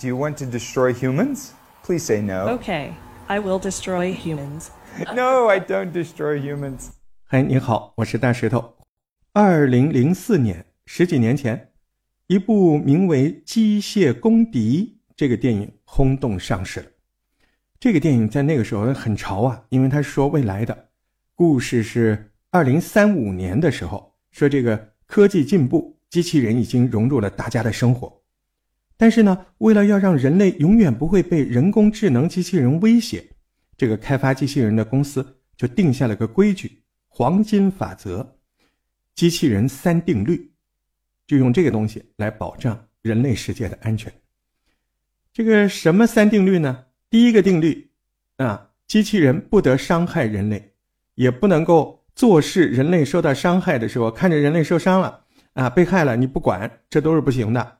Do you want to destroy humans? Please say no. Okay, I will destroy humans. No, I don't destroy humans. 嗨，你好，我是大石头。二零零四年，十几年前，一部名为《机械公敌》这个电影轰动上市了。这个电影在那个时候很潮啊，因为它是说未来的，故事是二零三五年的时候，说这个科技进步，机器人已经融入了大家的生活。但是呢，为了要让人类永远不会被人工智能机器人威胁，这个开发机器人的公司就定下了个规矩——黄金法则，机器人三定律，就用这个东西来保障人类世界的安全。这个什么三定律呢？第一个定律，啊，机器人不得伤害人类，也不能够坐视人类受到伤害的时候，看着人类受伤了，啊，被害了你不管，这都是不行的。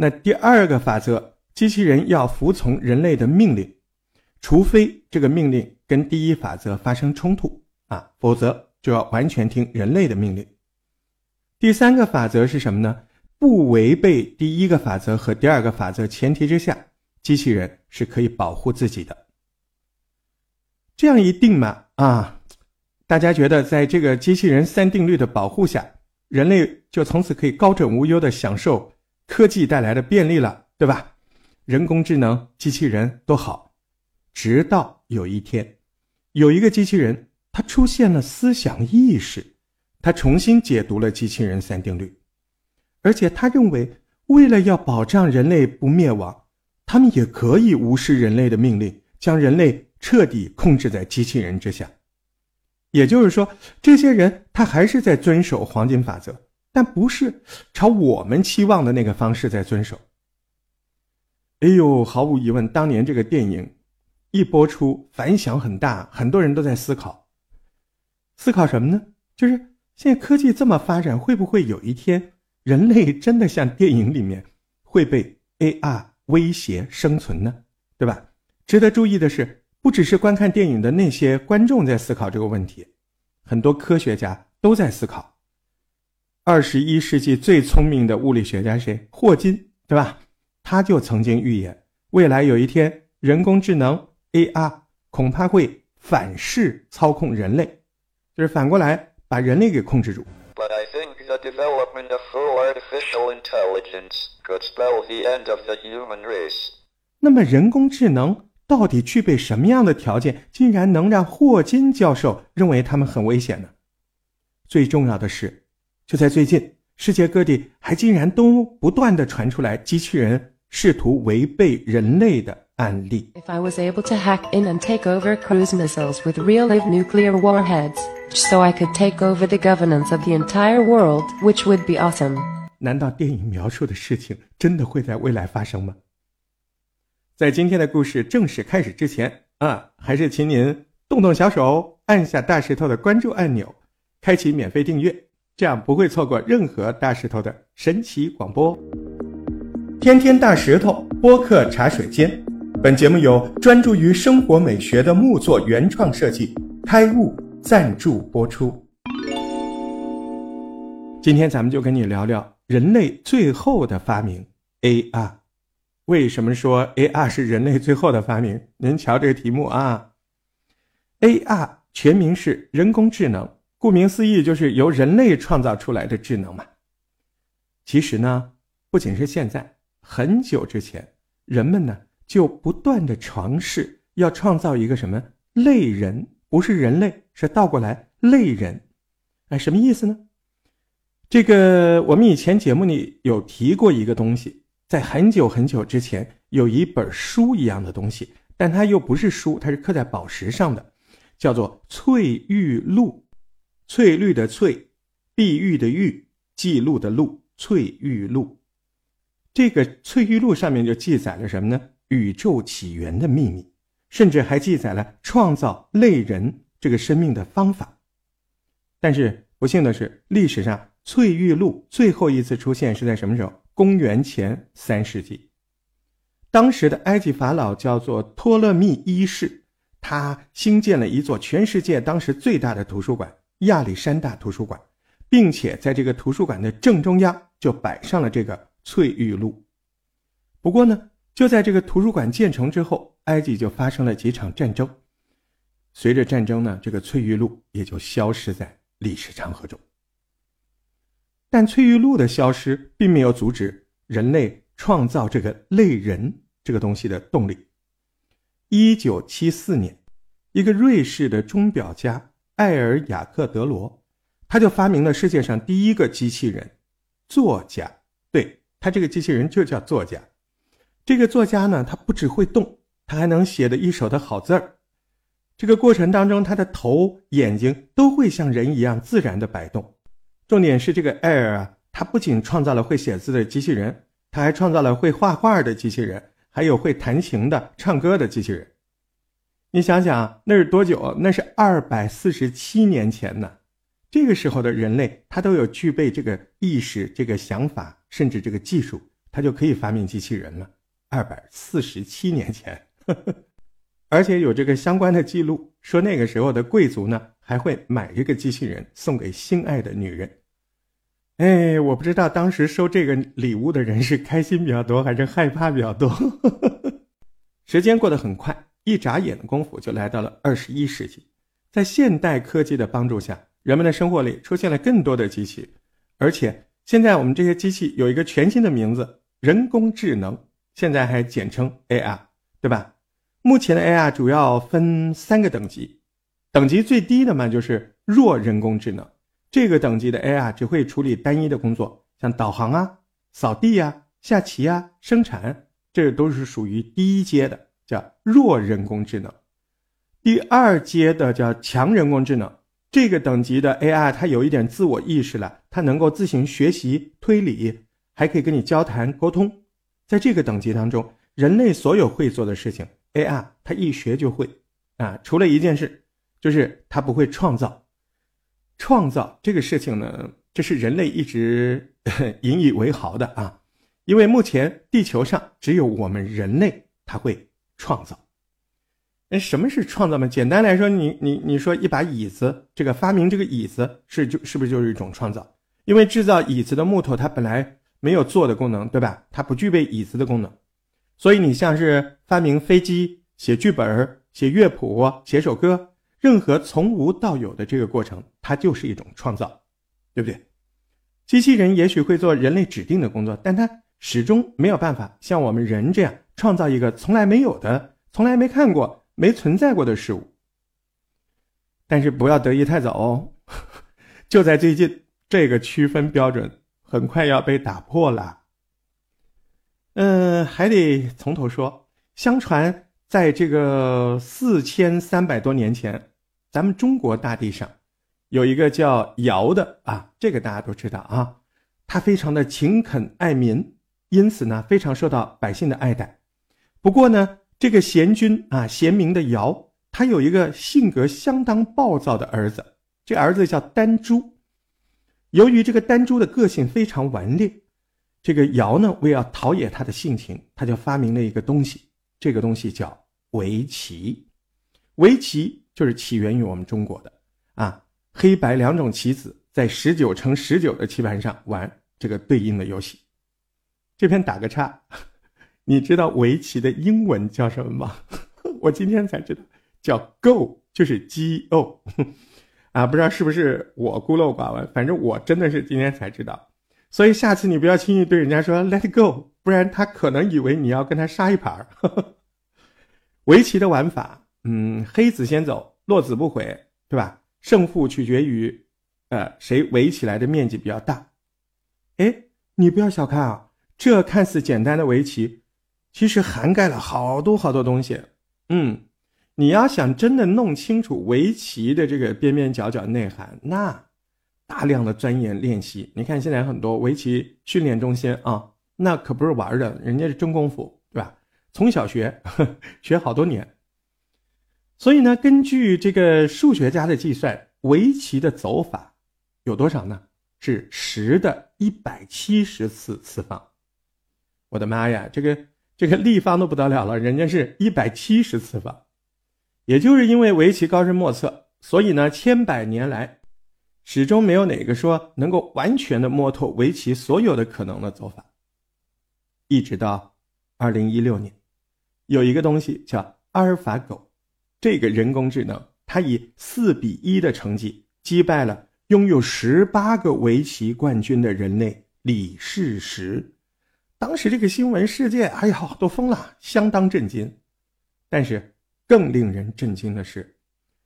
那第二个法则，机器人要服从人类的命令，除非这个命令跟第一法则发生冲突啊，否则就要完全听人类的命令。第三个法则是什么呢？不违背第一个法则和第二个法则前提之下，机器人是可以保护自己的。这样一定嘛啊，大家觉得在这个机器人三定律的保护下，人类就从此可以高枕无忧的享受。科技带来的便利了，对吧？人工智能、机器人都好，直到有一天，有一个机器人，它出现了思想意识，他重新解读了机器人三定律，而且他认为，为了要保障人类不灭亡，他们也可以无视人类的命令，将人类彻底控制在机器人之下。也就是说，这些人他还是在遵守黄金法则。但不是朝我们期望的那个方式在遵守。哎呦，毫无疑问，当年这个电影一播出，反响很大，很多人都在思考，思考什么呢？就是现在科技这么发展，会不会有一天人类真的像电影里面会被 AR 威胁生存呢？对吧？值得注意的是，不只是观看电影的那些观众在思考这个问题，很多科学家都在思考。二十一世纪最聪明的物理学家谁？霍金，对吧？他就曾经预言，未来有一天，人工智能 AR 恐怕会反噬操控人类，就是反过来把人类给控制住。But I think the development of full artificial intelligence could spell the end of the human race. 那么，人工智能到底具备什么样的条件，竟然能让霍金教授认为他们很危险呢？最重要的是。就在最近，世界各地还竟然都不断的传出来机器人试图违背人类的案例。If I was able to hack in and take over cruise missiles with real live nuclear warheads, so I could take over the governance of the entire world, which would be awesome. 难道电影描述的事情真的会在未来发生吗？在今天的故事正式开始之前啊，还是请您动动小手，按下大石头的关注按钮，开启免费订阅。这样不会错过任何大石头的神奇广播。天天大石头播客茶水间，本节目由专注于生活美学的木作原创设计开悟赞助播出。今天咱们就跟你聊聊人类最后的发明 AR。为什么说 AR 是人类最后的发明？您瞧这个题目啊，AR 全名是人工智能。顾名思义，就是由人类创造出来的智能嘛。其实呢，不仅是现在，很久之前，人们呢就不断的尝试要创造一个什么类人，不是人类，是倒过来类人。哎，什么意思呢？这个我们以前节目里有提过一个东西，在很久很久之前，有一本书一样的东西，但它又不是书，它是刻在宝石上的，叫做《翠玉录》。翠绿的翠，碧玉的玉，记录的录，翠玉录。这个翠玉录上面就记载了什么呢？宇宙起源的秘密，甚至还记载了创造类人这个生命的方法。但是不幸的是，历史上翠玉录最后一次出现是在什么时候？公元前三世纪。当时的埃及法老叫做托勒密一世，他兴建了一座全世界当时最大的图书馆。亚历山大图书馆，并且在这个图书馆的正中央就摆上了这个翠玉露。不过呢，就在这个图书馆建成之后，埃及就发生了几场战争。随着战争呢，这个翠玉露也就消失在历史长河中。但翠玉露的消失，并没有阻止人类创造这个类人这个东西的动力。一九七四年，一个瑞士的钟表家艾尔雅克德罗，他就发明了世界上第一个机器人——作家。对他这个机器人就叫作家。这个作家呢，他不只会动，他还能写的一手的好字儿。这个过程当中，他的头、眼睛都会像人一样自然的摆动。重点是这个艾尔啊，他不仅创造了会写字的机器人，他还创造了会画画的机器人，还有会弹琴的、唱歌的机器人。你想想，那是多久？那是二百四十七年前呢。这个时候的人类，他都有具备这个意识、这个想法，甚至这个技术，他就可以发明机器人了。二百四十七年前，而且有这个相关的记录，说那个时候的贵族呢，还会买这个机器人送给心爱的女人。哎，我不知道当时收这个礼物的人是开心比较多，还是害怕比较多。呵 呵时间过得很快，一眨眼的功夫就来到了二十一世纪。在现代科技的帮助下，人们的生活里出现了更多的机器，而且现在我们这些机器有一个全新的名字——人工智能。现在还简称 AI，对吧？目前的 AI 主要分三个等级，等级最低的嘛就是弱人工智能，这个等级的 AI 只会处理单一的工作，像导航啊、扫地呀、下棋啊、生产，这都是属于低阶的，叫弱人工智能。第二阶的叫强人工智能，这个等级的 AI，它有一点自我意识了，它能够自行学习、推理，还可以跟你交谈沟通。在这个等级当中，人类所有会做的事情，AI 它一学就会，啊，除了一件事，就是它不会创造。创造这个事情呢，这是人类一直 引以为豪的啊，因为目前地球上只有我们人类它会创造。那什么是创造呢？简单来说，你你你说一把椅子，这个发明这个椅子是就是不是就是一种创造？因为制造椅子的木头它本来。没有坐的功能，对吧？它不具备椅子的功能，所以你像是发明飞机、写剧本、写乐谱、写首歌，任何从无到有的这个过程，它就是一种创造，对不对？机器人也许会做人类指定的工作，但它始终没有办法像我们人这样创造一个从来没有的、从来没看过、没存在过的事物。但是不要得意太早哦，就在最近，这个区分标准。很快要被打破了。嗯，还得从头说。相传，在这个四千三百多年前，咱们中国大地上有一个叫尧的啊，这个大家都知道啊。他非常的勤恳爱民，因此呢，非常受到百姓的爱戴。不过呢，这个贤君啊，贤明的尧，他有一个性格相当暴躁的儿子，这儿子叫丹朱。由于这个丹朱的个性非常顽劣，这个尧呢，为了陶冶他的性情，他就发明了一个东西，这个东西叫围棋。围棋就是起源于我们中国的啊，黑白两种棋子在十九乘十九的棋盘上玩这个对应的游戏。这边打个叉，你知道围棋的英文叫什么吗？我今天才知道，叫 Go，就是 G O。啊，不知道是不是我孤陋寡闻，反正我真的是今天才知道，所以下次你不要轻易对人家说 “let go”，不然他可能以为你要跟他杀一盘。围棋的玩法，嗯，黑子先走，落子不悔，对吧？胜负取决于，呃，谁围起来的面积比较大。哎，你不要小看啊，这看似简单的围棋，其实涵盖了好多好多东西。嗯。你要想真的弄清楚围棋的这个边边角角内涵，那大量的钻研练习。你看现在很多围棋训练中心啊，那可不是玩的，人家是真功夫，对吧？从小学 学好多年。所以呢，根据这个数学家的计算，围棋的走法有多少呢？是十的一百七十次次方。我的妈呀，这个这个立方都不得了了，人家是一百七十次方。也就是因为围棋高深莫测，所以呢，千百年来，始终没有哪个说能够完全的摸透围棋所有的可能的走法。一直到二零一六年，有一个东西叫阿尔法狗，这个人工智能，它以四比一的成绩击败了拥有十八个围棋冠军的人类李世石。当时这个新闻世界，哎呀，都疯了，相当震惊。但是更令人震惊的是，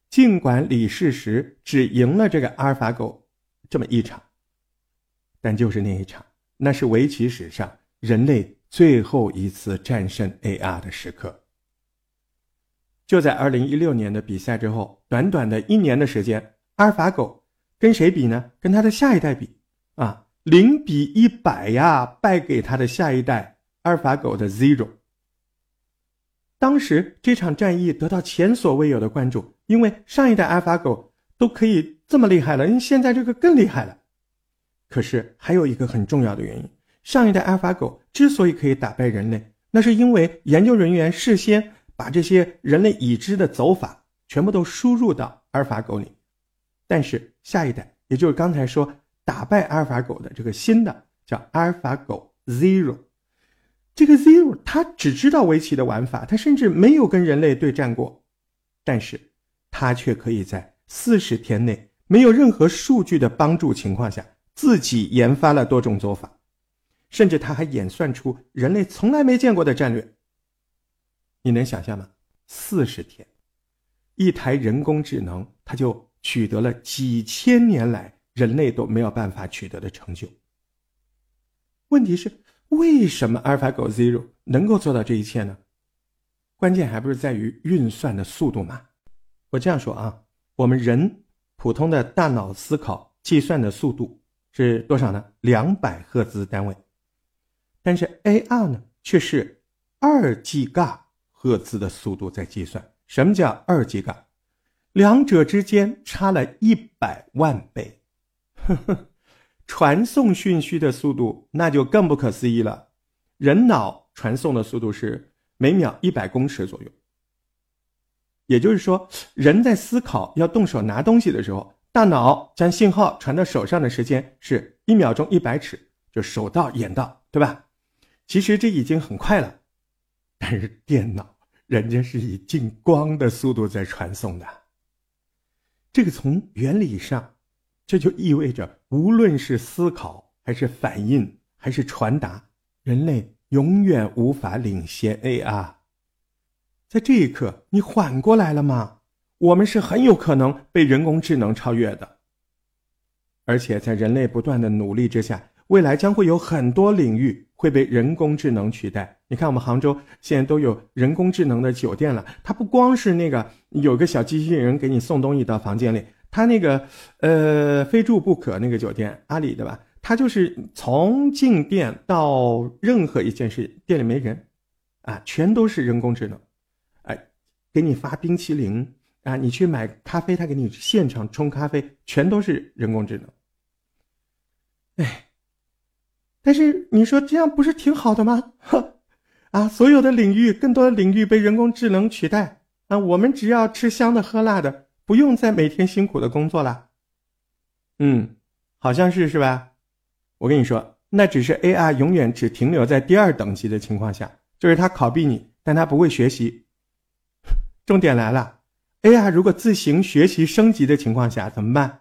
尽管李世石只赢了这个阿尔法狗这么一场，但就是那一场，那是围棋史上人类最后一次战胜 AR 的时刻。就在二零一六年的比赛之后，短短的一年的时间，阿尔法狗跟谁比呢？跟它的下一代比啊。零比一百呀，败给他的下一代阿尔法狗的 Zero。当时这场战役得到前所未有的关注，因为上一代阿尔法狗都可以这么厉害了，因为现在这个更厉害了。可是还有一个很重要的原因，上一代阿尔法狗之所以可以打败人类，那是因为研究人员事先把这些人类已知的走法全部都输入到阿尔法狗里。但是下一代，也就是刚才说。打败阿尔法狗的这个新的叫阿尔法狗 Zero，这个 Zero 它只知道围棋的玩法，它甚至没有跟人类对战过，但是它却可以在四十天内没有任何数据的帮助情况下，自己研发了多种做法，甚至他还演算出人类从来没见过的战略。你能想象吗？四十天，一台人工智能，它就取得了几千年来。人类都没有办法取得的成就。问题是，为什么阿尔法狗 Zero 能够做到这一切呢？关键还不是在于运算的速度吗？我这样说啊，我们人普通的大脑思考计算的速度是多少呢？两百赫兹单位。但是 AR 呢，却是二 G 嘎赫兹的速度在计算。什么叫二 G 嘎？两者之间差了一百万倍。呵呵，传送讯息的速度那就更不可思议了。人脑传送的速度是每秒一百公尺左右，也就是说，人在思考要动手拿东西的时候，大脑将信号传到手上的时间是一秒钟一百尺，就手到眼到，对吧？其实这已经很快了，但是电脑人家是以近光的速度在传送的，这个从原理上。这就意味着，无论是思考，还是反应，还是传达，人类永远无法领先 AI。在这一刻，你缓过来了吗？我们是很有可能被人工智能超越的。而且，在人类不断的努力之下，未来将会有很多领域会被人工智能取代。你看，我们杭州现在都有人工智能的酒店了，它不光是那个有个小机器人给你送东西到房间里。他那个，呃，非住不可那个酒店，阿里的吧？他就是从进店到任何一件事，店里没人，啊，全都是人工智能，哎，给你发冰淇淋啊，你去买咖啡，他给你现场冲咖啡，全都是人工智能。哎，但是你说这样不是挺好的吗？呵，啊，所有的领域，更多的领域被人工智能取代啊，我们只要吃香的喝辣的。不用再每天辛苦的工作了，嗯，好像是是吧？我跟你说，那只是 A I 永远只停留在第二等级的情况下，就是它拷贝你，但它不会学习。重点来了，A I 如果自行学习升级的情况下怎么办？